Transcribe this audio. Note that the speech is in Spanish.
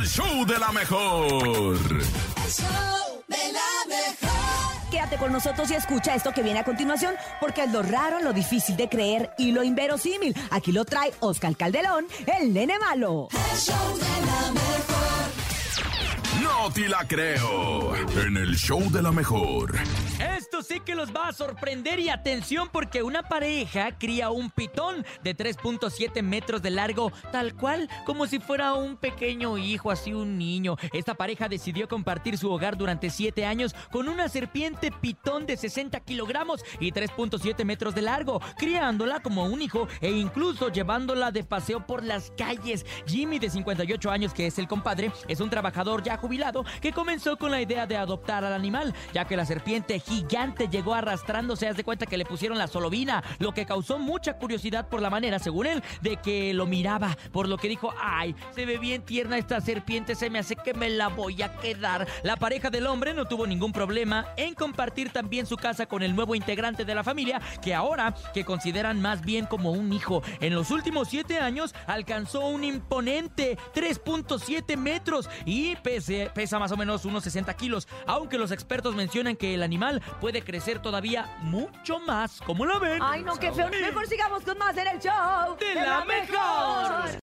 el show de la mejor. El show de la mejor. Quédate con nosotros y escucha esto que viene a continuación, porque es lo raro, lo difícil de creer y lo inverosímil. Aquí lo trae Oscar Calderón, el nene malo. El show de la mejor. No te la creo. En el show de la mejor. Esto sí que los va a sorprender y atención porque una pareja cría un pitón de 3.7 metros de largo, tal cual como si fuera un pequeño hijo, así un niño. Esta pareja decidió compartir su hogar durante 7 años con una serpiente pitón de 60 kilogramos y 3.7 metros de largo, criándola como un hijo e incluso llevándola de paseo por las calles. Jimmy, de 58 años, que es el compadre, es un trabajador ya jubilado que comenzó con la idea de adoptar al animal, ya que la serpiente gigante llegó arrastrándose, haz de cuenta que le pusieron la solovina, lo que causó mucha curiosidad por la manera, según él, de que lo miraba, por lo que dijo, ay, se ve bien tierna esta serpiente, se me hace que me la voy a quedar. La pareja del hombre no tuvo ningún problema en compartir también su casa con el nuevo integrante de la familia, que ahora que consideran más bien como un hijo. En los últimos siete años alcanzó un imponente 3.7 metros y pesa más o menos unos 60 kilos, aunque los expertos mencionan que el animal puede crecer todavía mucho más. ¿Cómo lo ven? Ay, no, qué feo. Mejor sigamos con más en el show de la mejor.